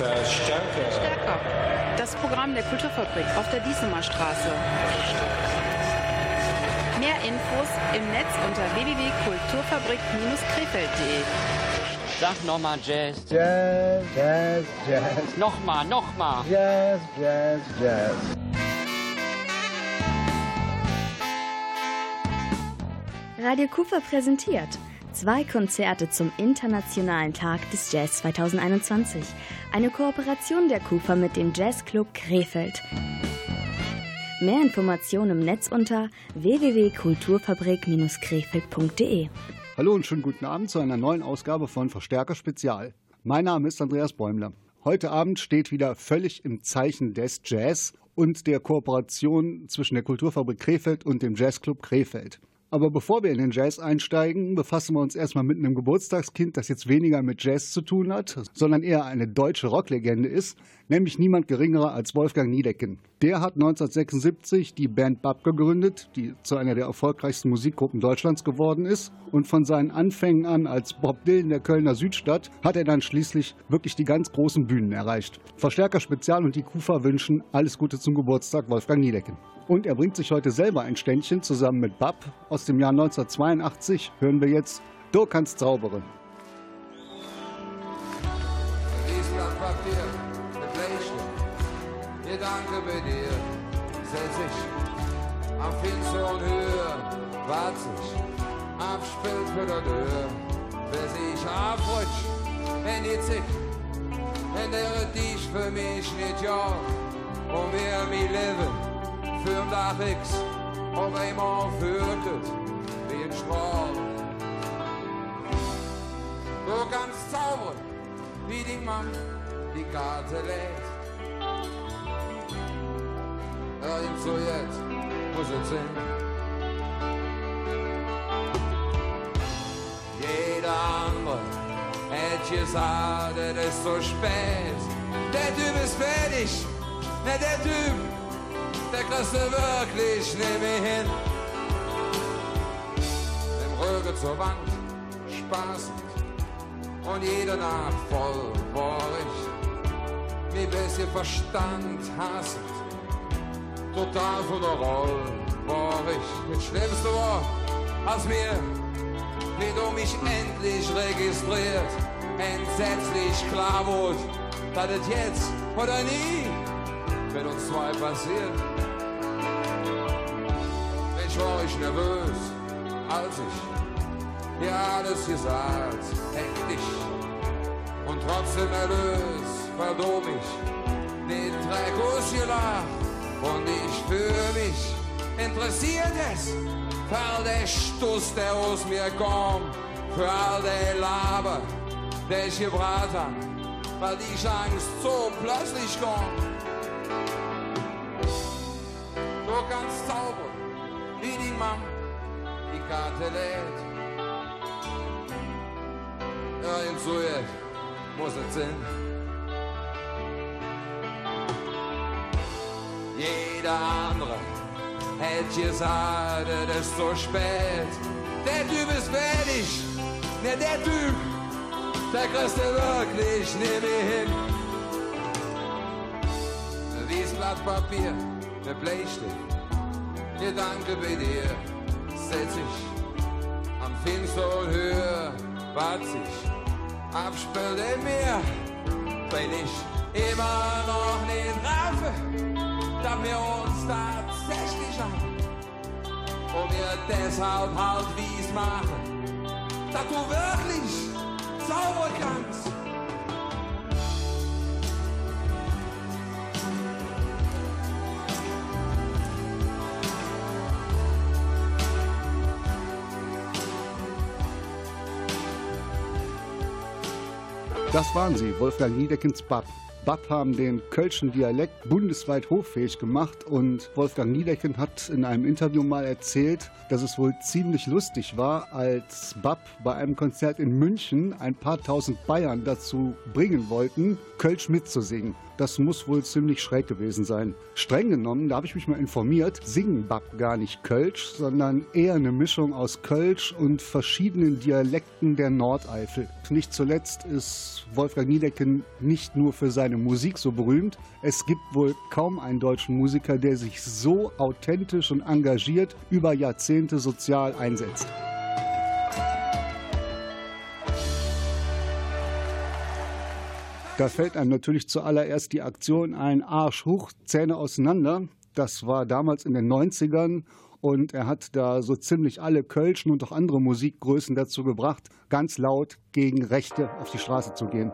Verstärker. Stärker. Das Programm der Kulturfabrik auf der Diesemer Straße. Mehr Infos im Netz unter www.kulturfabrik-krefeld.de. Sag nochmal Jazz. Jazz, Jazz, Jazz. Nochmal, nochmal. Jazz, Jazz, Jazz. Radio Cooper präsentiert zwei Konzerte zum Internationalen Tag des Jazz 2021. Eine Kooperation der Cooper mit dem Jazzclub Krefeld. Mehr Informationen im Netz unter www.kulturfabrik-krefeld.de. Hallo und schönen guten Abend zu einer neuen Ausgabe von Verstärker Spezial. Mein Name ist Andreas Bäumler. Heute Abend steht wieder völlig im Zeichen des Jazz und der Kooperation zwischen der Kulturfabrik Krefeld und dem Jazzclub Krefeld. Aber bevor wir in den Jazz einsteigen, befassen wir uns erstmal mit einem Geburtstagskind, das jetzt weniger mit Jazz zu tun hat, sondern eher eine deutsche Rocklegende ist, nämlich niemand geringerer als Wolfgang Niedecken. Der hat 1976 die Band Bab gegründet, die zu einer der erfolgreichsten Musikgruppen Deutschlands geworden ist. Und von seinen Anfängen an als Bob Dylan der Kölner Südstadt hat er dann schließlich wirklich die ganz großen Bühnen erreicht. Verstärker Spezial und die Kufa wünschen alles Gute zum Geburtstag Wolfgang Niedecken. Und er bringt sich heute selber ein Ständchen zusammen mit Bab. Aus dem Jahr 1982 hören wir jetzt Du kannst zaubere. Wiesland Papier mit Bleistift. Gedanke bei dir, setz ich am finsteren Höhe, wart für der Tür, bis ich abrutsch, wenn die Zick, wenn der dich für mich nicht ja, und wir mi leben Tag X Strahl. Du kannst zaubern, wie die Mann die Karte lädt. Irgend so jetzt muss es sein. Jeder andere hätte gesagt, es ist so spät. Der Typ ist fertig, ne, der Typ der du wirklich mehr hin. Im Rücken zur Wand, spaßend und jede Nacht voll bohrig. Wie bisschen Verstand hassend, total von der Rolle bohrig. Das Schlimmste war, als mir, wie du mich endlich registriert, entsetzlich klar wurde, dass es jetzt oder nie mit uns zwei passiert. Mensch, war ich nervös, als ich dir alles gesagt, hektisch und trotzdem erlöst, verdom ich den Dreck ausgelacht und ich für mich interessiert es, für all der Stuss, der aus mir kommt, für all der Laber, der ich gebracht hab, weil die Chance so plötzlich kommt. Du kannst zaubern, wie die Mann die Karte lädt. Irgend so jetzt muss es sein. Jeder andere hätte gesagt, es ist so spät. Der Typ ist fertig, ne, der Typ, der kriegst du wirklich nicht mehr hin. Wie Blatt Papier der Bleistift. Gedanke bei dir setz ich am finsteren Höhe, wart sich, abspielt in mir, wenn ich immer noch nicht raffe, dass wir uns tatsächlich haben. Und wir deshalb halt wie's machen, dass du wirklich zaubern kannst. Das waren sie, Wolfgang Niedeckens Bab. Bab haben den kölschen Dialekt bundesweit hochfähig gemacht und Wolfgang Niedecken hat in einem Interview mal erzählt, dass es wohl ziemlich lustig war, als Bab bei einem Konzert in München ein paar tausend Bayern dazu bringen wollten, Kölsch mitzusingen. Das muss wohl ziemlich schräg gewesen sein. Streng genommen, da habe ich mich mal informiert, singen Bab gar nicht Kölsch, sondern eher eine Mischung aus Kölsch und verschiedenen Dialekten der Nordeifel. Nicht zuletzt ist Wolfgang Niedecken nicht nur für seine Musik so berühmt. Es gibt wohl kaum einen deutschen Musiker, der sich so authentisch und engagiert über Jahrzehnte sozial einsetzt. Da fällt einem natürlich zuallererst die Aktion ein Arsch hoch, Zähne auseinander. Das war damals in den 90ern und er hat da so ziemlich alle Kölschen und auch andere Musikgrößen dazu gebracht, ganz laut gegen Rechte auf die Straße zu gehen.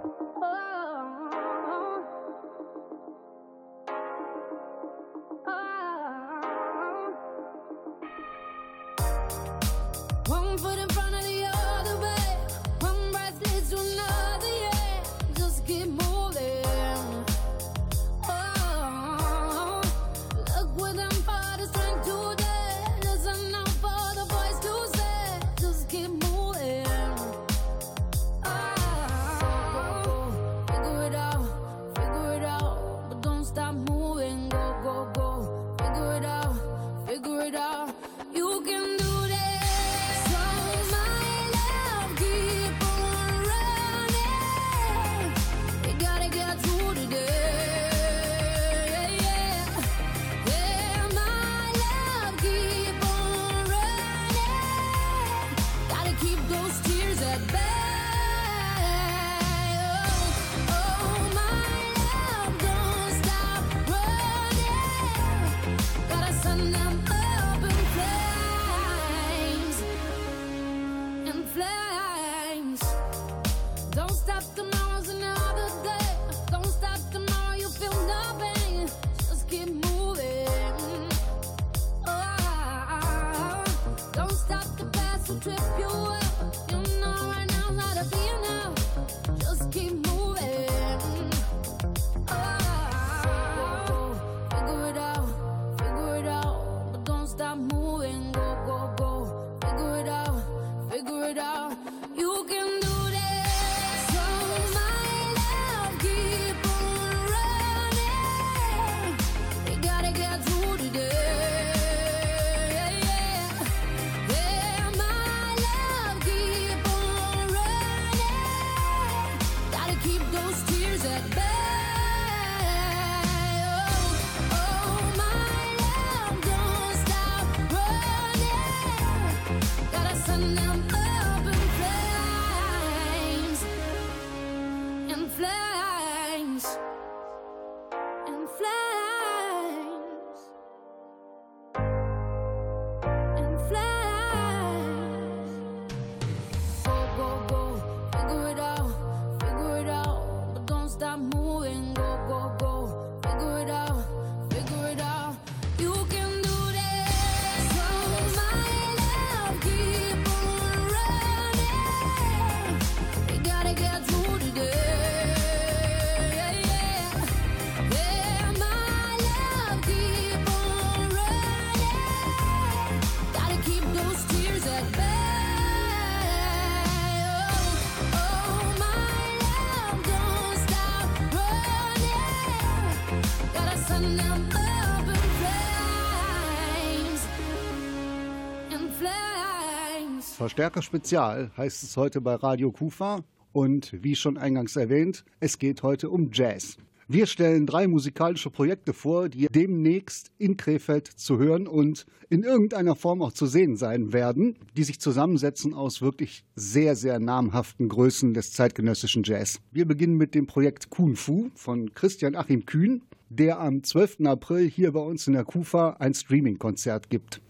Verstärker Spezial heißt es heute bei Radio Kufa. Und wie schon eingangs erwähnt, es geht heute um Jazz. Wir stellen drei musikalische Projekte vor, die demnächst in Krefeld zu hören und in irgendeiner Form auch zu sehen sein werden, die sich zusammensetzen aus wirklich sehr, sehr namhaften Größen des zeitgenössischen Jazz. Wir beginnen mit dem Projekt Kung Fu von Christian Achim Kühn, der am 12. April hier bei uns in der Kufa ein Streaming-Konzert gibt.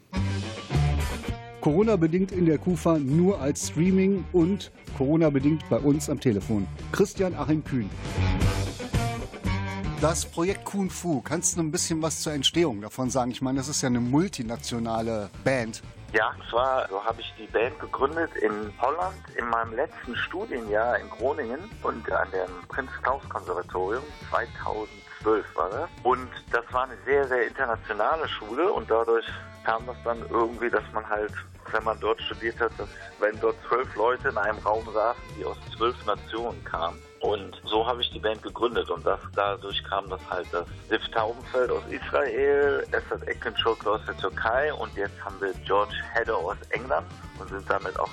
Corona-bedingt in der KUFA nur als Streaming und Corona-bedingt bei uns am Telefon. Christian Achim Kühn. Das Projekt Kung Fu, kannst du ein bisschen was zur Entstehung davon sagen? Ich meine, das ist ja eine multinationale Band. Ja, zwar so habe ich die Band gegründet in Holland in meinem letzten Studienjahr in Groningen und an dem Prinz Klaus Konservatorium 2012 war das. Und das war eine sehr, sehr internationale Schule und dadurch kam das dann irgendwie, dass man halt wenn man dort studiert hat, dass wenn dort zwölf Leute in einem Raum saßen, die aus zwölf Nationen kamen. Und so habe ich die Band gegründet und das, dadurch kam das halt das Div Taubenfeld aus Israel, Esad Ekenschok aus der Türkei und jetzt haben wir George Hedder aus England und sind damit auch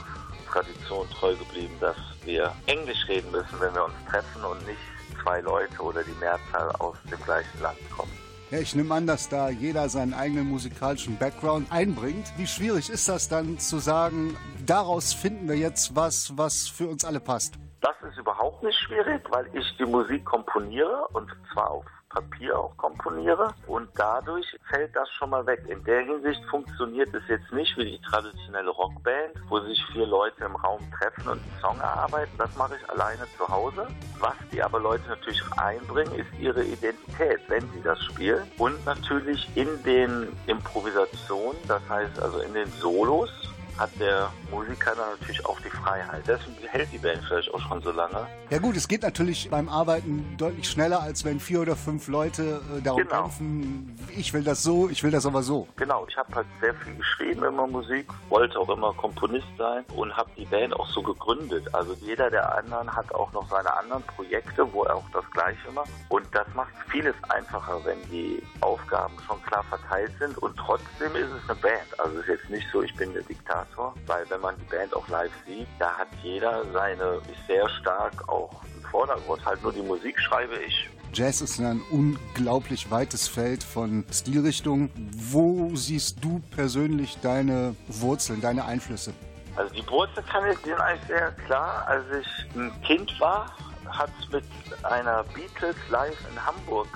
Tradition treu geblieben, dass wir Englisch reden müssen, wenn wir uns treffen und nicht zwei Leute oder die Mehrzahl aus dem gleichen Land kommen. Ja, ich nehme an, dass da jeder seinen eigenen musikalischen Background einbringt. Wie schwierig ist das dann zu sagen, daraus finden wir jetzt was, was für uns alle passt? Das ist überhaupt nicht schwierig, weil ich die Musik komponiere und zwar auf Papier auch komponiere und dadurch fällt das schon mal weg. In der Hinsicht funktioniert es jetzt nicht wie die traditionelle Rockband, wo sich vier Leute im Raum treffen und einen Song erarbeiten. Das mache ich alleine zu Hause. Was die aber Leute natürlich einbringen, ist ihre Identität, wenn sie das spielen und natürlich in den Improvisationen, das heißt also in den Solos, hat der Musiker dann natürlich auch die Freiheit. Deswegen hält die Band vielleicht auch schon so lange. Ja gut, es geht natürlich beim Arbeiten deutlich schneller, als wenn vier oder fünf Leute äh, darum Genau. kämpfen, ich will das so, ich will das aber so. Genau, ich habe halt sehr viel geschrieben immer Musik, wollte auch immer Komponist sein und habe die Band auch so gegründet. Also jeder der anderen hat auch noch seine anderen Projekte, wo er auch das Gleiche macht. Und das macht vieles einfacher, wenn die Aufgaben schon klar verteilt sind. Und trotzdem ist es eine Band. Also es ist jetzt nicht so, ich bin der Diktator, weil wenn man die Band auch live sieht, da hat jeder seine, ist sehr stark auch im Vordergrund. Halt nur die Musik schreibe ich. Jazz ist ein unglaublich weites Feld von Stilrichtungen. Wo siehst du persönlich deine Wurzeln, deine Einflüsse? Also die Wurzeln kann ich, sind eigentlich sehr klar. Als ich ein Kind war, hat es mit einer Beatles live in Hamburg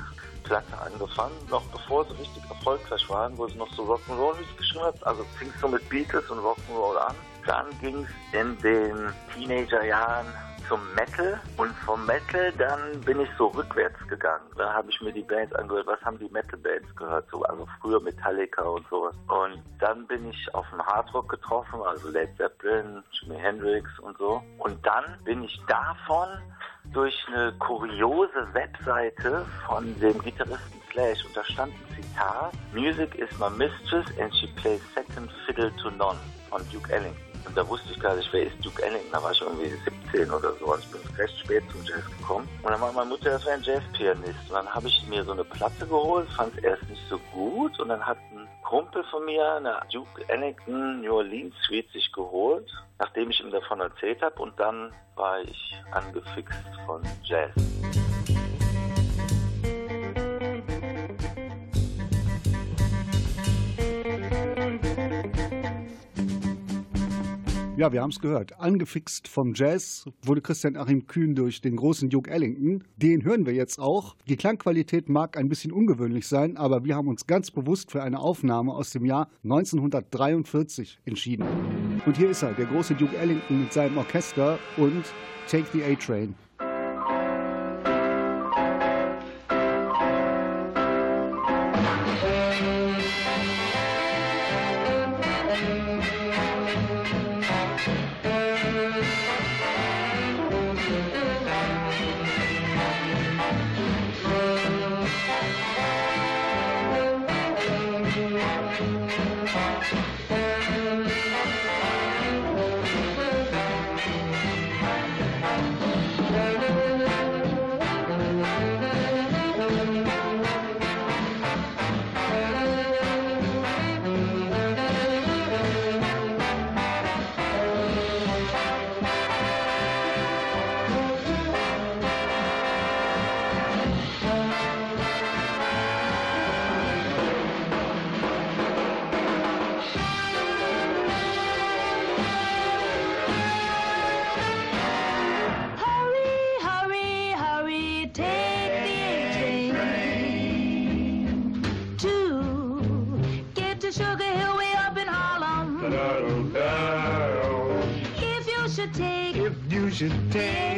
Platte angefangen, noch bevor sie richtig erfolgreich waren, wo sie noch so Rock'n'Roll geschrieben hat. Also fing so mit Beatles und Rock'n'Roll an. Dann ging es in den Teenagerjahren zum Metal und vom Metal dann bin ich so rückwärts gegangen. Da habe ich mir die Bands angehört, was haben die Metal-Bands gehört, so, also früher Metallica und sowas. Und dann bin ich auf den Hardrock getroffen, also Led Zeppelin, Jimi Hendrix und so. Und dann bin ich davon durch eine kuriose Webseite von dem Gitarristen Slash und da stand ein Zitat, Music is my mistress and she plays second fiddle to none von Duke Ellington. Und da wusste ich gar nicht, wer ist Duke Ellington, da war ich irgendwie 17 oder so. Also ich bin recht spät zum Jazz gekommen. Und dann war meine Mutter, das wäre ein Jazzpianist. Und dann habe ich mir so eine Platte geholt, fand es erst nicht so gut. Und dann hat ein Kumpel von mir eine Duke Ellington New Orleans Suite sich geholt, nachdem ich ihm davon erzählt habe. Und dann war ich angefixt von Jazz. Ja, wir haben es gehört. Angefixt vom Jazz wurde Christian Achim Kühn durch den großen Duke Ellington. Den hören wir jetzt auch. Die Klangqualität mag ein bisschen ungewöhnlich sein, aber wir haben uns ganz bewusst für eine Aufnahme aus dem Jahr 1943 entschieden. Und hier ist er, der große Duke Ellington mit seinem Orchester und Take the A-Train. Should take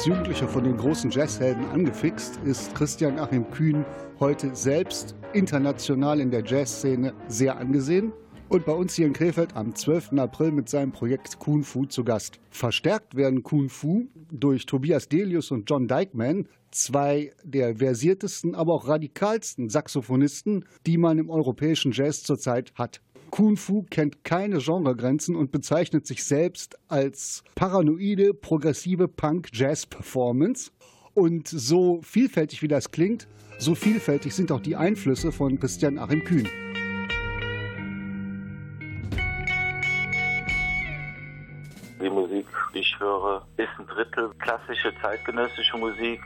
Als Jugendlicher von den großen Jazzhelden angefixt, ist Christian Achim Kühn heute selbst international in der Jazzszene sehr angesehen und bei uns hier in Krefeld am 12. April mit seinem Projekt Kung Fu zu Gast. Verstärkt werden Kung Fu durch Tobias Delius und John Dykeman, zwei der versiertesten, aber auch radikalsten Saxophonisten, die man im europäischen Jazz zurzeit hat. Kung Fu kennt keine Genregrenzen und bezeichnet sich selbst als paranoide, progressive Punk-Jazz-Performance. Und so vielfältig wie das klingt, so vielfältig sind auch die Einflüsse von Christian Achim Kühn. Die Musik, die ich höre, ist ein Drittel klassische zeitgenössische Musik.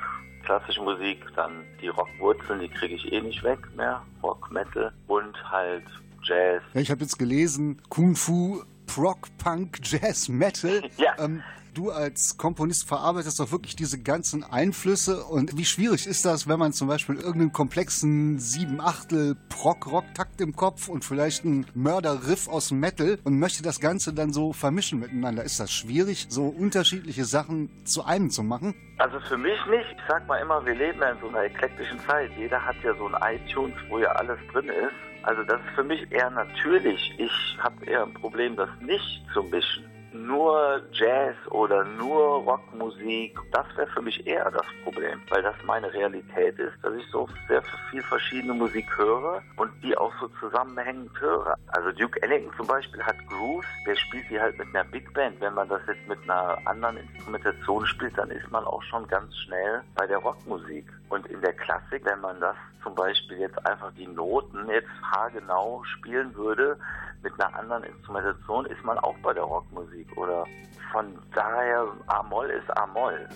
Klassische Musik, dann die Rockwurzeln, die kriege ich eh nicht weg mehr. Rock, Metal und halt Jazz. Ja, ich habe jetzt gelesen, Kung Fu, Prog, Punk, Jazz, Metal. Ja. Ähm, du als Komponist verarbeitest doch wirklich diese ganzen Einflüsse. Und wie schwierig ist das, wenn man zum Beispiel irgendeinen komplexen sieben Achtel Prog-Rock-Takt im Kopf und vielleicht einen Mörder-Riff aus Metal und möchte das Ganze dann so vermischen miteinander? Ist das schwierig, so unterschiedliche Sachen zu einem zu machen? Also für mich nicht. Ich sag mal immer, wir leben ja in so einer eklektischen Zeit. Jeder hat ja so ein iTunes, wo ja alles drin ist. Also das ist für mich eher natürlich. Ich habe eher ein Problem, das nicht zu mischen. Nur Jazz oder nur Rockmusik, das wäre für mich eher das Problem, weil das meine Realität ist, dass ich so sehr viel verschiedene Musik höre und die auch so zusammenhängend höre. Also Duke Ellington zum Beispiel hat Grooves, der spielt die halt mit einer Big Band. Wenn man das jetzt mit einer anderen Instrumentation spielt, dann ist man auch schon ganz schnell bei der Rockmusik. Und in der Klassik, wenn man das zum Beispiel jetzt einfach die Noten jetzt haargenau spielen würde, mit einer anderen Instrumentation ist man auch bei der Rockmusik. Oder von daher, A-Moll ist A-Moll.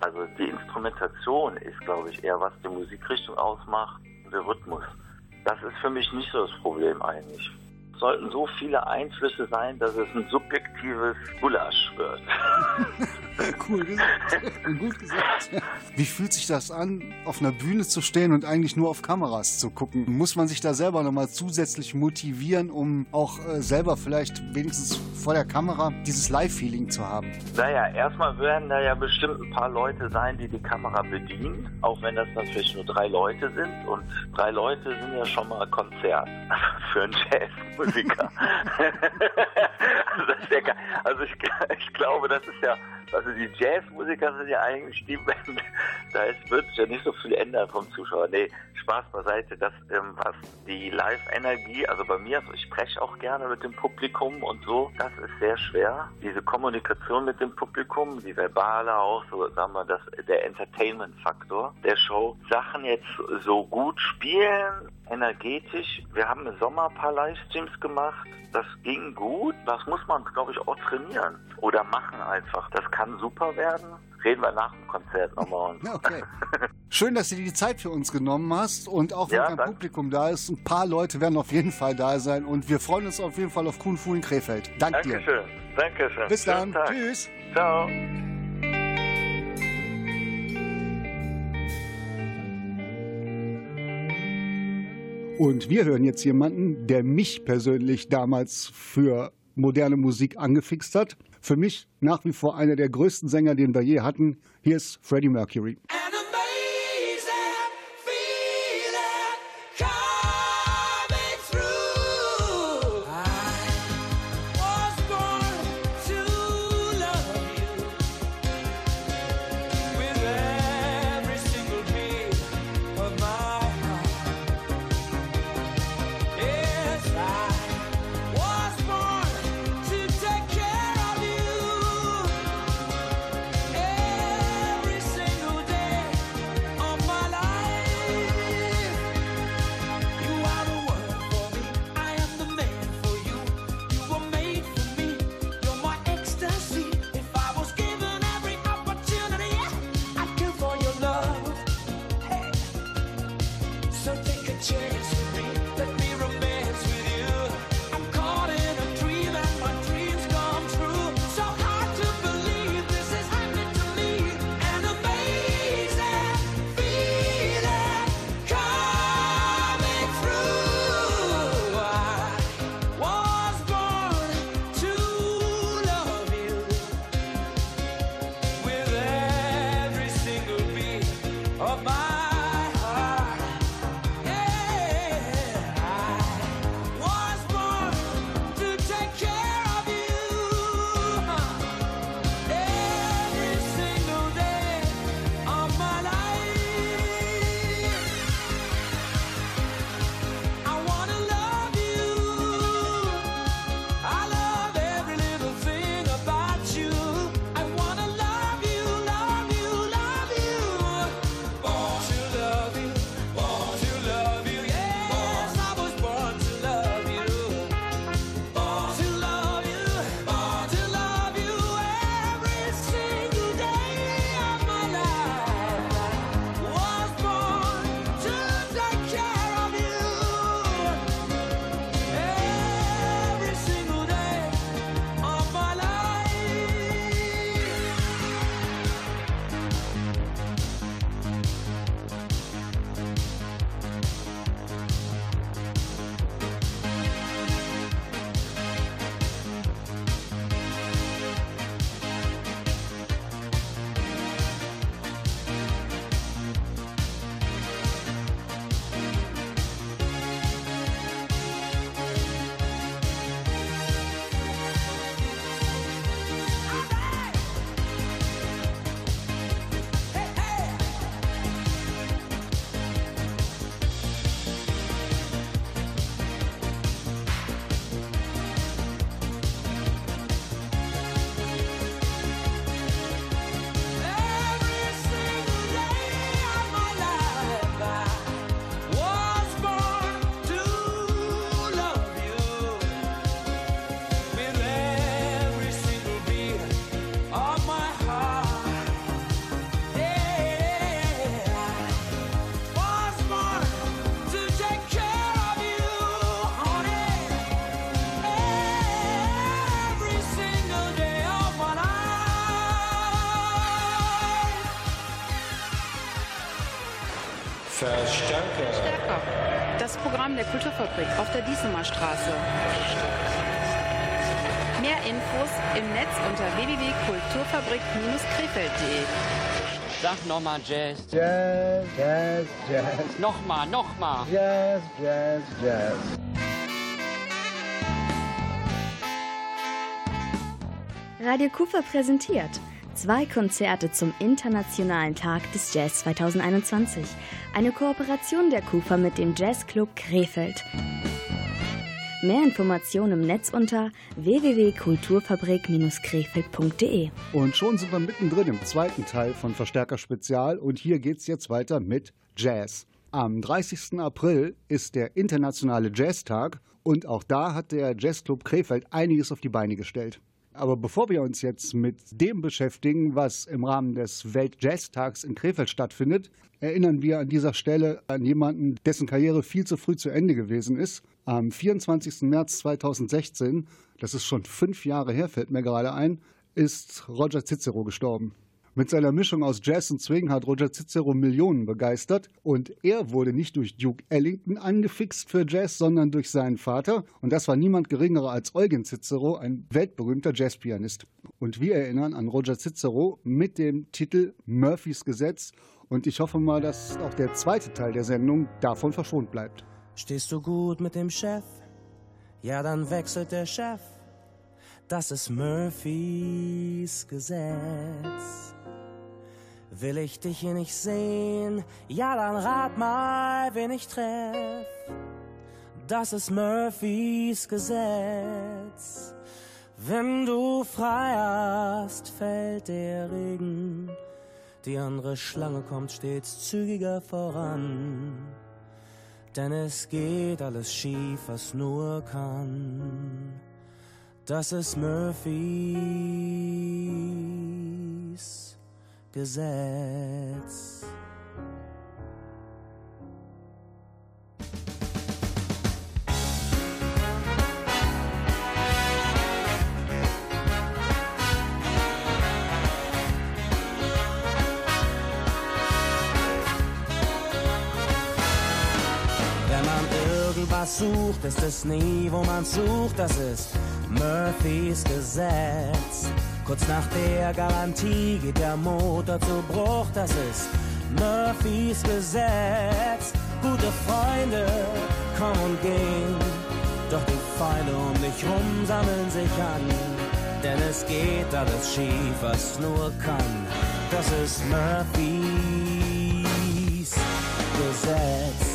Also die Instrumentation ist, glaube ich, eher was die Musikrichtung ausmacht der Rhythmus. Das ist für mich nicht so das Problem eigentlich. Es sollten so viele Einflüsse sein, dass es ein subjektives Gulasch wird. cool gesagt. Gut gesagt. Wie fühlt sich das an, auf einer Bühne zu stehen und eigentlich nur auf Kameras zu gucken? Muss man sich da selber nochmal zusätzlich motivieren, um auch äh, selber vielleicht wenigstens vor der Kamera dieses Live-Feeling zu haben? Naja, erstmal werden da ja bestimmt ein paar Leute sein, die die Kamera bedienen, auch wenn das vielleicht nur drei Leute sind. Und drei Leute sind ja schon mal Konzert für einen Jazzmusiker. ge- also ich, ich glaube, das ist ja also die Jazzmusiker sind ja eigentlich die da wird sich ja nicht so viel ändern vom Zuschauer. Nee, Spaß beiseite, das, ähm, was die Live-Energie, also bei mir, also ich spreche auch gerne mit dem Publikum und so, das ist sehr schwer. Diese Kommunikation mit dem Publikum, die verbale auch, so sagen wir, das, der Entertainment-Faktor der Show. Sachen jetzt so gut spielen, energetisch. Wir haben im Sommer ein paar Livestreams gemacht. Das ging gut. Das muss man, glaube ich, auch trainieren oder machen einfach. Das kann super werden. Reden wir nach dem Konzert nochmal. Okay. Schön, dass du dir die Zeit für uns genommen hast und auch wenn Ja, kein danke. Publikum da ist, ein paar Leute werden auf jeden Fall da sein und wir freuen uns auf jeden Fall auf Kung Fu in Krefeld. Dank dir. Dankeschön. Dankeschön. Bis dann. Tschüss. Ciao. Und wir hören jetzt jemanden, der mich persönlich damals für moderne Musik angefixt hat. Für mich nach wie vor einer der größten Sänger, den wir je hatten. Hier ist Freddie Mercury. An Programm der Kulturfabrik auf der Diesemer Straße. Mehr Infos im Netz unter www.kulturfabrik-krefeld.de. Sag nochmal Jazz. Jazz, Jazz, Jazz. Nochmal, nochmal. Jazz, Jazz, Jazz. Radio Kufa präsentiert zwei Konzerte zum Internationalen Tag des Jazz 2021. Eine Kooperation der Kufa mit dem Jazzclub Krefeld. Mehr Informationen im Netz unter www.kulturfabrik-krefeld.de. Und schon sind wir mittendrin im zweiten Teil von Verstärker Spezial und hier geht's jetzt weiter mit Jazz. Am 30. April ist der internationale Jazztag und auch da hat der Jazzclub Krefeld einiges auf die Beine gestellt. Aber bevor wir uns jetzt mit dem beschäftigen, was im Rahmen des Weltjazztags in Krefeld stattfindet, erinnern wir an dieser Stelle an jemanden, dessen Karriere viel zu früh zu Ende gewesen ist. Am 24. März 2016, das ist schon fünf Jahre her, fällt mir gerade ein, ist Roger Cicero gestorben. Mit seiner Mischung aus Jazz und Swing hat Roger Cicero Millionen begeistert und er wurde nicht durch Duke Ellington angefixt für Jazz, sondern durch seinen Vater und das war niemand geringerer als Eugen Cicero, ein weltberühmter Jazzpianist. Und wir erinnern an Roger Cicero mit dem Titel Murphys Gesetz und ich hoffe mal, dass auch der zweite Teil der Sendung davon verschont bleibt. Stehst du gut mit dem Chef? Ja, dann wechselt der Chef. Das ist Murphys Gesetz. Will ich dich hier nicht sehen? Ja, dann rat mal, wen ich treff. Das ist Murphys Gesetz. Wenn du frei hast, fällt der Regen. Die andere Schlange kommt stets zügiger voran. Denn es geht alles schief, was nur kann. Das ist Murphys Gesetz. Wenn man irgendwas sucht, ist es nie, wo man sucht, das ist Murphys Gesetz. Kurz nach der Garantie geht der Motor zu Bruch, das ist Murphys Gesetz. Gute Freunde kommen und gehen, doch die Feinde um dich rum sammeln sich an. Denn es geht alles schief, was nur kann. Das ist Murphys Gesetz.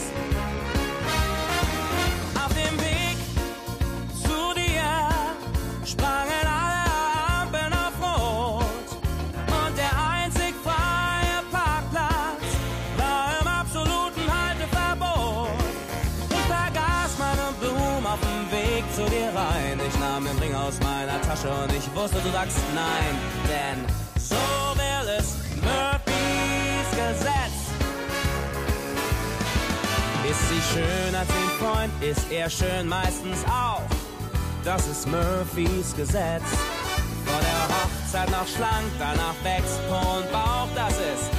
Und ich wusste, du sagst nein, denn so will es Murphys Gesetz. Ist sie schön als den Freund, ist er schön meistens auch. Das ist Murphys Gesetz. Vor der Hochzeit noch schlank, danach wächst Po und Bauch. Das ist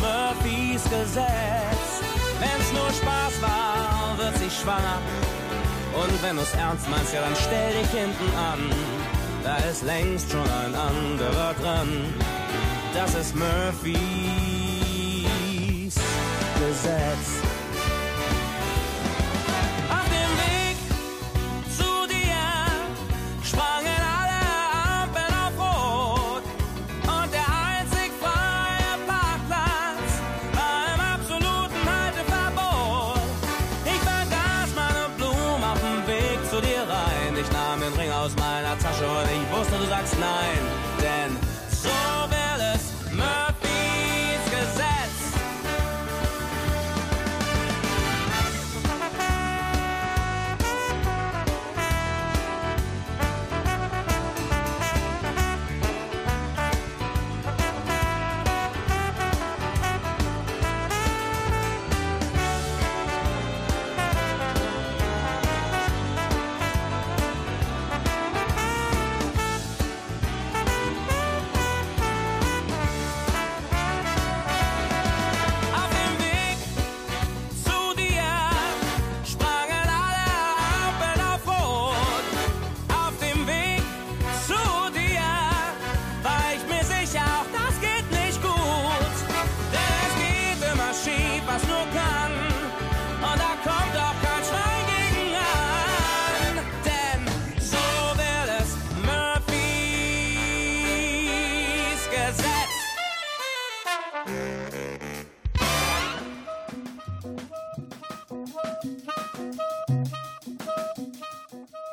Murphys Gesetz. Wenn's nur Spaß war, wird sie schwanger. Und wenn du's ernst meinst, ja dann stell dich hinten an. Da ist längst schon ein anderer dran. Das ist Murphys Gesetz. Wusste, du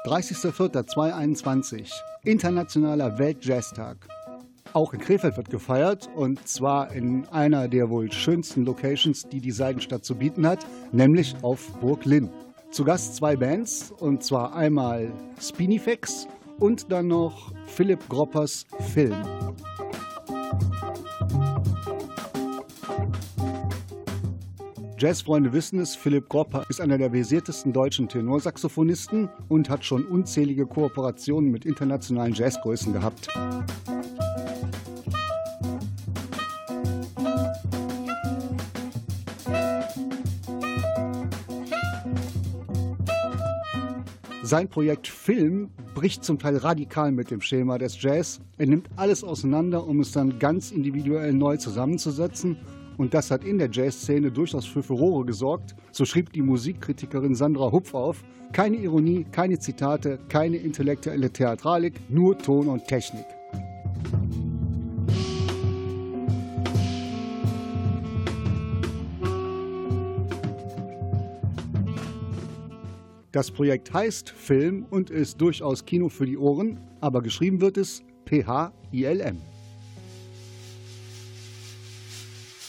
30.04.2021, Internationaler Weltjazztag. Auch in Krefeld wird gefeiert und zwar in einer der wohl schönsten Locations, die die Seidenstadt zu bieten hat, nämlich auf Burg Linn. Zu Gast zwei Bands und zwar einmal Spinifex und dann noch Philipp Groppers Film. Jazzfreunde wissen es, Philipp Gropper ist einer der versiertesten deutschen Tenorsaxophonisten und hat schon unzählige Kooperationen mit internationalen Jazzgrößen gehabt. Sein Projekt Film bricht zum Teil radikal mit dem Schema des Jazz. Er nimmt alles auseinander, um es dann ganz individuell neu zusammenzusetzen. Und das hat in der Jazzszene durchaus für Furore gesorgt. So schrieb die Musikkritikerin Sandra Hupf auf. Keine Ironie, keine Zitate, keine intellektuelle Theatralik, nur Ton und Technik. Das Projekt heißt Film und ist durchaus Kino für die Ohren, aber geschrieben wird es P-H-I-L-M.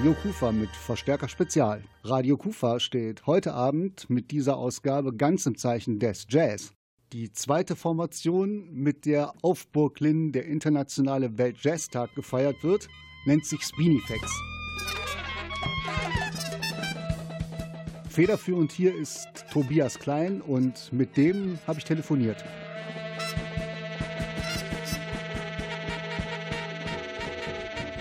Radio Kufa mit Verstärker Spezial. Radio Kufa steht heute Abend mit dieser Ausgabe ganz im Zeichen des Jazz. Die zweite Formation, mit der auf Burg Linn der internationale Weltjazztag gefeiert wird, nennt sich Spinifex. Federführend hier ist Tobias Klein und mit dem habe ich telefoniert.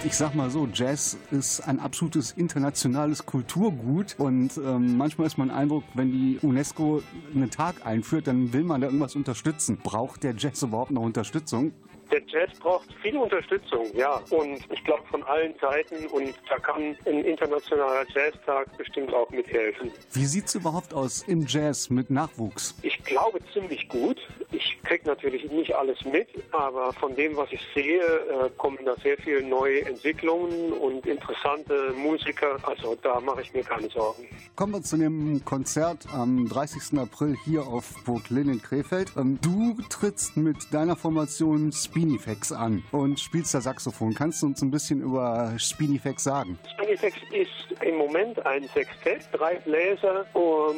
Ich sag mal so, Jazz ist ein absolutes internationales Kulturgut und ähm, manchmal ist mein Eindruck, wenn die UNESCO einen Tag einführt, dann will man da irgendwas unterstützen. Braucht der Jazz überhaupt noch Unterstützung? Der Jazz braucht viel Unterstützung, ja. Und ich glaube von allen Seiten. Und da kann ein internationaler Jazztag bestimmt auch mithelfen. Wie sieht es überhaupt aus im Jazz mit Nachwuchs? Ich glaube ziemlich gut. Ich kriege natürlich nicht alles mit, aber von dem, was ich sehe, äh, kommen da sehr viele neue Entwicklungen und interessante Musiker. Also da mache ich mir keine Sorgen. Kommen wir zu dem Konzert am 30. April hier auf Burg Linn in Krefeld. Ähm, du trittst mit deiner Formation Speed Spinifex an und spielst da Saxophon. Kannst du uns ein bisschen über Spinifex sagen? Spinifex ist im Moment ein Sextett, drei Bläser, um,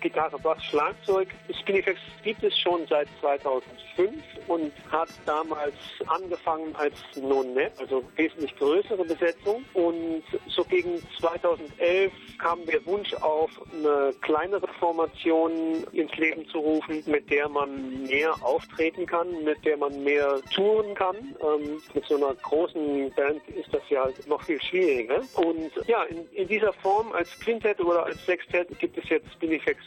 Gitarre, Bass, Schlagzeug. Spinifex gibt es schon seit 2005 und hat damals angefangen als Non-Net, also wesentlich größere Besetzung. Und so gegen 2011 kam der Wunsch auf, eine kleinere Formation ins Leben zu rufen, mit der man mehr auftreten kann, mit der man mehr touren kann. Ähm, mit so einer großen Band ist das ja noch viel schwieriger. Und ja, in, in dieser Form als Quintett oder als Sextett gibt es jetzt Spinifex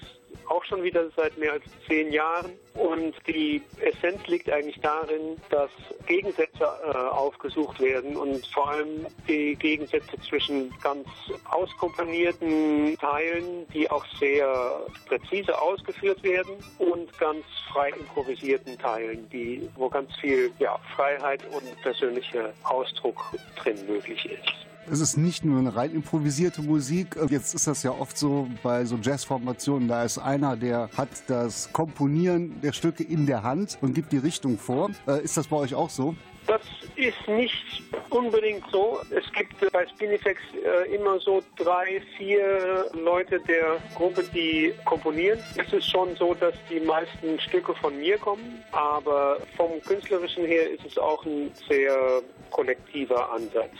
auch schon wieder seit mehr als zehn Jahren. Und die Essenz liegt eigentlich darin, dass Gegensätze äh, aufgesucht werden und vor allem die Gegensätze zwischen ganz auskomponierten Teilen, die auch sehr präzise ausgeführt werden, und ganz frei improvisierten Teilen, die, wo ganz viel ja, Freiheit und persönlicher Ausdruck drin möglich ist. Es ist nicht nur eine rein improvisierte Musik. Jetzt ist das ja oft so bei so Jazzformationen, da ist einer, der hat das Komponieren der Stücke in der Hand und gibt die Richtung vor. Äh, ist das bei euch auch so? Das ist nicht unbedingt so. Es gibt bei Spinifex äh, immer so drei, vier Leute der Gruppe, die komponieren. Es ist schon so, dass die meisten Stücke von mir kommen, aber vom künstlerischen her ist es auch ein sehr kollektiver Ansatz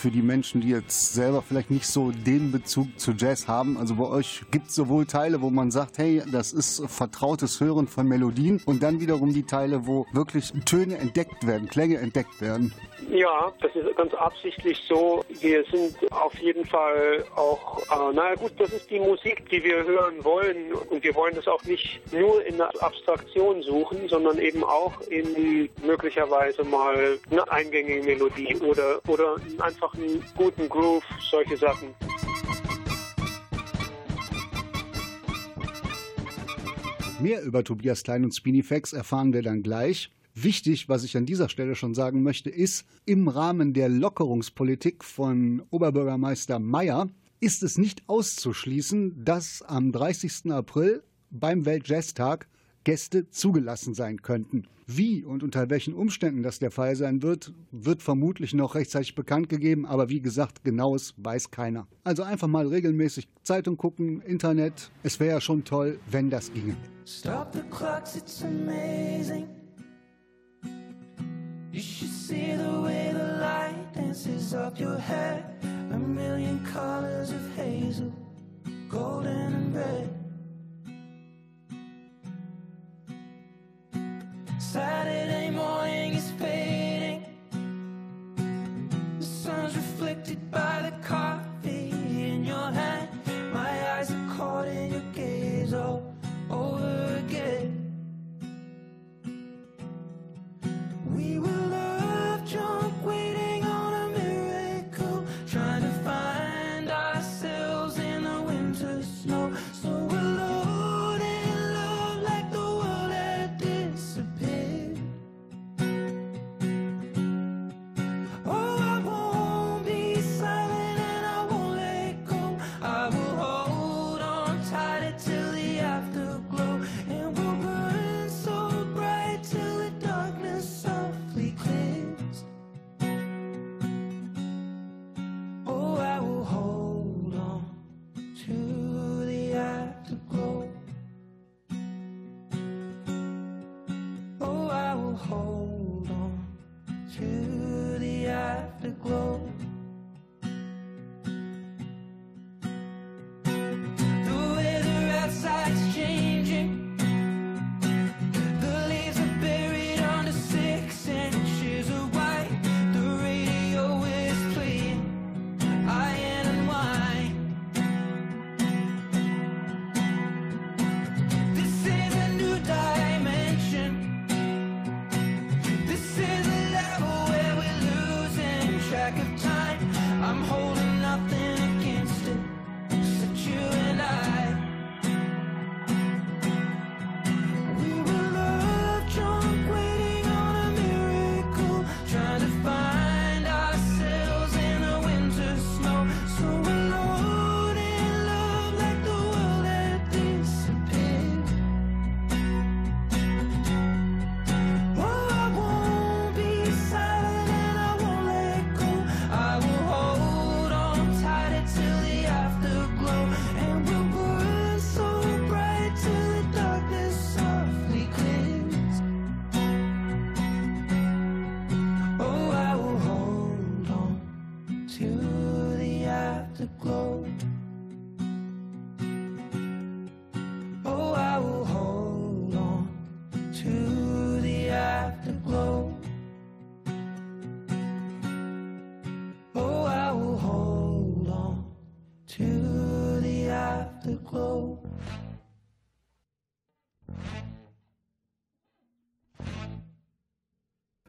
für die Menschen, die jetzt selber vielleicht nicht so den Bezug zu Jazz haben. Also bei euch gibt es sowohl Teile, wo man sagt, hey, das ist vertrautes Hören von Melodien und dann wiederum die Teile, wo wirklich Töne entdeckt werden, Klänge entdeckt werden. Ja, das ist ganz absichtlich so. Wir sind auf jeden Fall auch, äh, naja gut, das ist die Musik, die wir hören wollen und wir wollen das auch nicht nur in der Abstraktion suchen, sondern eben auch in möglicherweise mal eine eingängige Melodie oder, oder einfach einen guten Groove, solche Sachen. Mehr über Tobias Klein und Spinifex erfahren wir dann gleich. Wichtig, was ich an dieser Stelle schon sagen möchte, ist, im Rahmen der Lockerungspolitik von Oberbürgermeister Mayer ist es nicht auszuschließen, dass am 30. April beim Weltjazztag Gäste zugelassen sein könnten. Wie und unter welchen Umständen das der Fall sein wird, wird vermutlich noch rechtzeitig bekannt gegeben, aber wie gesagt, genaues weiß keiner. Also einfach mal regelmäßig Zeitung gucken, Internet. Es wäre ja schon toll, wenn das ginge. Stop the clocks, it's amazing. You should see the way the light dances up your hair. A million colors of hazel, golden and red.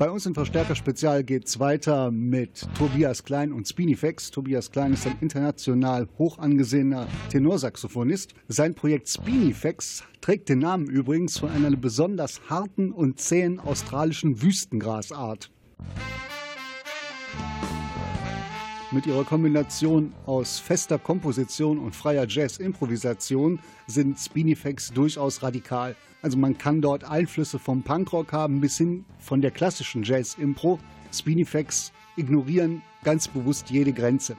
Bei uns im Verstärker Spezial geht es weiter mit Tobias Klein und Spinifex. Tobias Klein ist ein international hoch angesehener Tenorsaxophonist. Sein Projekt Spinifex trägt den Namen übrigens von einer besonders harten und zähen australischen Wüstengrasart. Mit ihrer Kombination aus fester Komposition und freier Jazz-Improvisation sind Spinifex durchaus radikal. Also man kann dort Einflüsse vom Punkrock haben bis hin von der klassischen Jazz-Impro. Spinifex ignorieren ganz bewusst jede Grenze.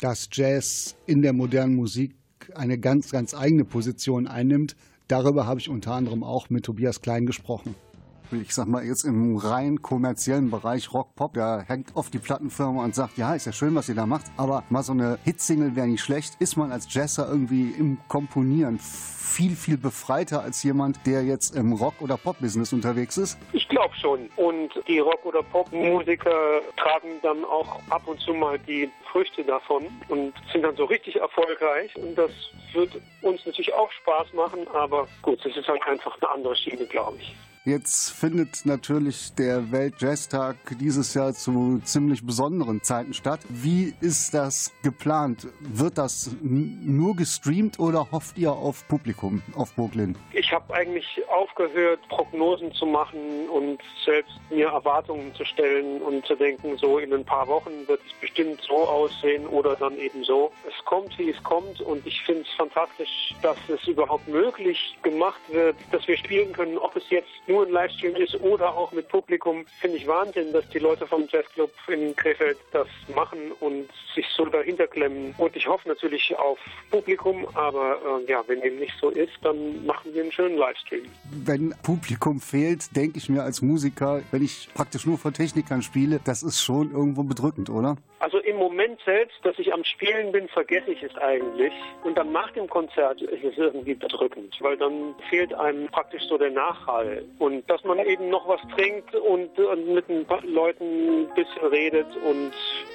Dass Jazz in der modernen Musik eine ganz, ganz eigene Position einnimmt, darüber habe ich unter anderem auch mit Tobias Klein gesprochen ich sag mal, jetzt im rein kommerziellen Bereich Rock, Pop, da hängt oft die Plattenfirma und sagt, ja, ist ja schön, was ihr da macht, aber mal so eine Hitsingle wäre nicht schlecht. Ist man als Jazzer irgendwie im Komponieren viel, viel befreiter als jemand, der jetzt im Rock- oder Pop-Business unterwegs ist? Ich glaube schon. Und die Rock- oder Pop-Musiker tragen dann auch ab und zu mal die Früchte davon und sind dann so richtig erfolgreich. Und das wird uns natürlich auch Spaß machen, aber gut, das ist halt einfach eine andere Schiene, glaube ich. Jetzt findet natürlich der Welt-Jazz-Tag dieses Jahr zu ziemlich besonderen Zeiten statt. Wie ist das geplant? Wird das nur gestreamt oder hofft ihr auf Publikum auf Brooklyn? Ich habe eigentlich aufgehört, Prognosen zu machen und selbst mir Erwartungen zu stellen und zu denken, so in ein paar Wochen wird es bestimmt so aussehen oder dann eben so. Es kommt, wie es kommt und ich finde es fantastisch, dass es überhaupt möglich gemacht wird, dass wir spielen können, ob es jetzt nur nur ein Livestream ist oder auch mit Publikum, finde ich Wahnsinn, dass die Leute vom Jazzclub in Krefeld das machen und sich so dahinter klemmen. Und ich hoffe natürlich auf Publikum, aber äh, ja, wenn dem nicht so ist, dann machen wir einen schönen Livestream. Wenn Publikum fehlt, denke ich mir als Musiker, wenn ich praktisch nur vor Technikern spiele, das ist schon irgendwo bedrückend, oder? Also im Moment selbst, dass ich am Spielen bin, vergesse ich es eigentlich. Und dann nach dem Konzert ist es irgendwie bedrückend, weil dann fehlt einem praktisch so der Nachhall. Und dass man eben noch was trinkt und, und mit den Leuten ein bisschen redet und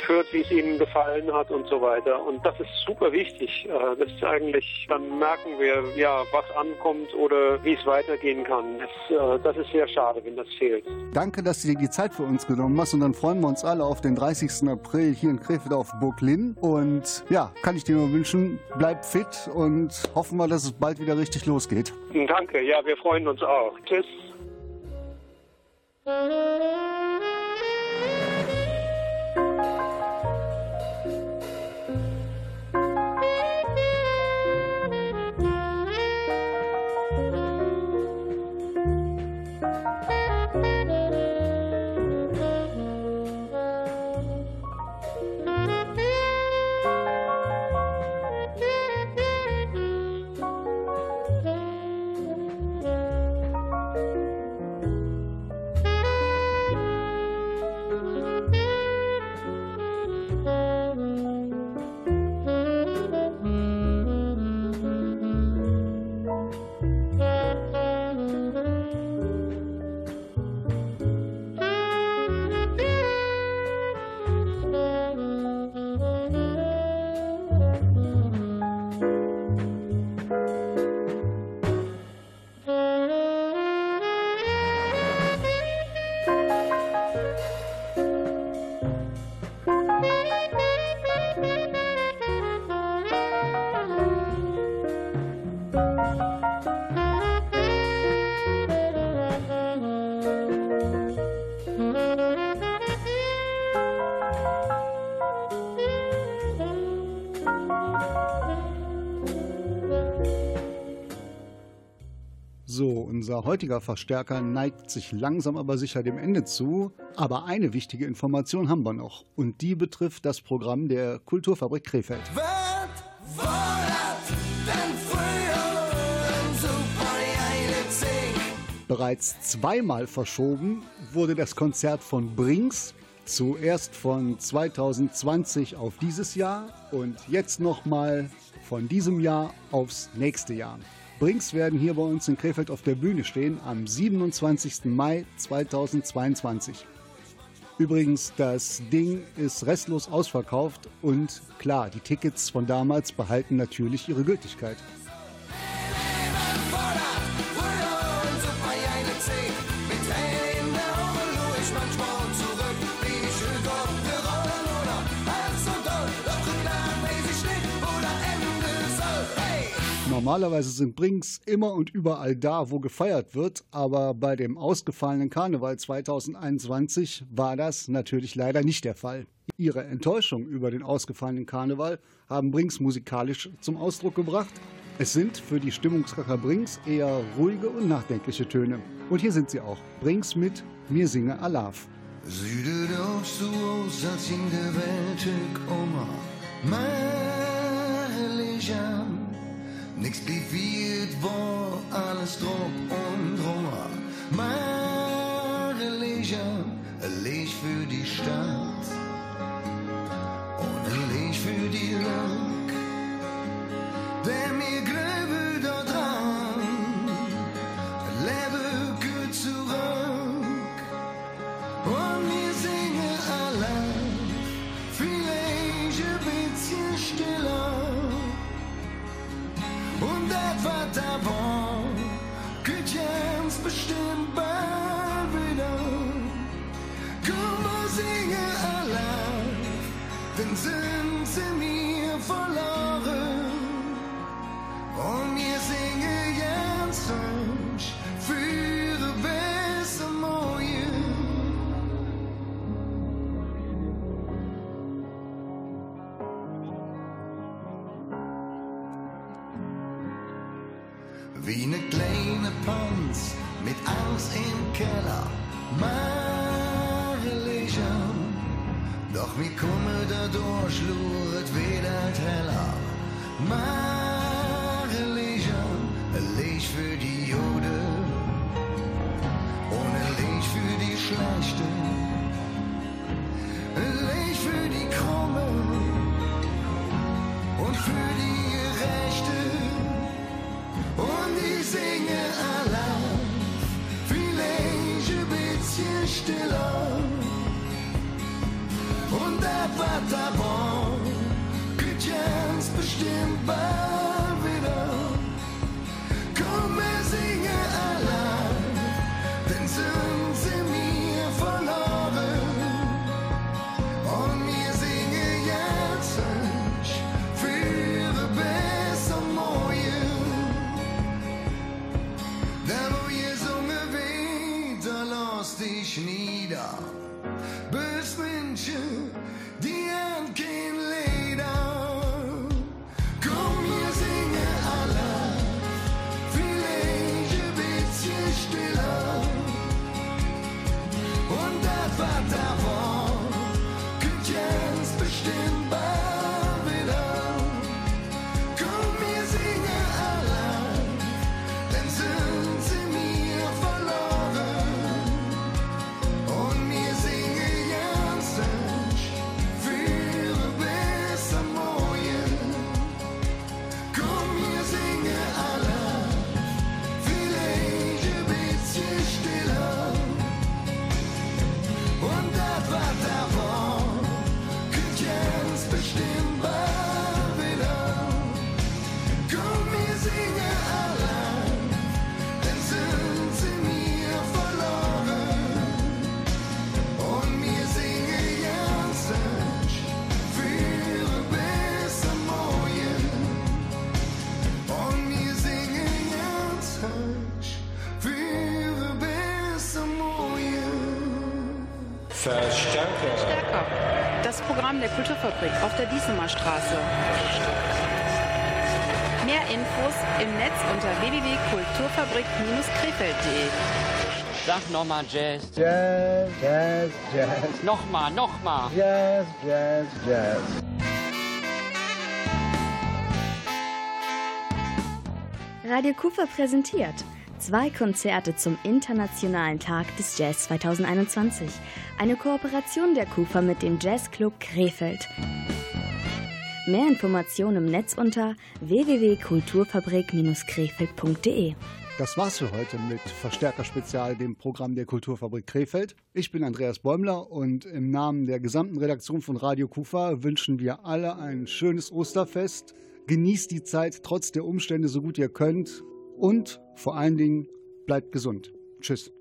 hört, wie es ihnen gefallen hat und so weiter. Und das ist super wichtig. Äh, das ist eigentlich, dann merken wir, ja, was ankommt oder wie es weitergehen kann. Das, äh, das ist sehr schade, wenn das fehlt. Danke, dass du dir die Zeit für uns genommen hast und dann freuen wir uns alle auf den 30. April hier in Krefeld auf Burg Linn. Und ja, kann ich dir nur wünschen, bleib fit und hoffen wir, dass es bald wieder richtig losgeht. Danke, ja, wir freuen uns auch. Tschüss. Unser heutiger Verstärker neigt sich langsam aber sicher dem Ende zu. Aber eine wichtige Information haben wir noch. Und die betrifft das Programm der Kulturfabrik Krefeld. Bereits zweimal verschoben wurde das Konzert von Brinks Zuerst von 2020 auf dieses Jahr und jetzt nochmal von diesem Jahr aufs nächste Jahr. Brings werden hier bei uns in Krefeld auf der Bühne stehen am 27. Mai 2022. Übrigens, das Ding ist restlos ausverkauft und klar, die Tickets von damals behalten natürlich ihre Gültigkeit. Normalerweise sind Brinks immer und überall da, wo gefeiert wird, aber bei dem ausgefallenen Karneval 2021 war das natürlich leider nicht der Fall. Ihre Enttäuschung über den ausgefallenen Karneval haben Brinks musikalisch zum Ausdruck gebracht. Es sind für die Stimmungskracher Brinks eher ruhige und nachdenkliche Töne. Und hier sind sie auch. Brinks mit Mir singe Alaf. So aus, als in der Welt Oma. Meine Nix es war, alles Druck und drummer. Meine ein Licht für die Stadt und Licht für die Lück. Der mir glaube für die. Und ein Licht für die Schlechte. Licht für die Krumme. Und für die Gerechte. Und ich singe allein, vielleicht ein bisschen stiller. Und war, geht jetzt bestimmt bald me Kulturfabrik auf der Diesemer Straße. Mehr Infos im Netz unter www.kulturfabrik-krefeld.de. Sag nochmal Jazz. Jazz, Jazz, Jazz. Nochmal, nochmal. Jazz, Jazz, Jazz. Radio Kufa präsentiert zwei Konzerte zum Internationalen Tag des Jazz 2021. Eine Kooperation der KUFA mit dem Jazzclub Krefeld. Mehr Informationen im Netz unter www.kulturfabrik-krefeld.de. Das war's für heute mit Verstärker Spezial, dem Programm der Kulturfabrik Krefeld. Ich bin Andreas Bäumler und im Namen der gesamten Redaktion von Radio Kufa wünschen wir alle ein schönes Osterfest. Genießt die Zeit trotz der Umstände so gut ihr könnt und vor allen Dingen bleibt gesund. Tschüss.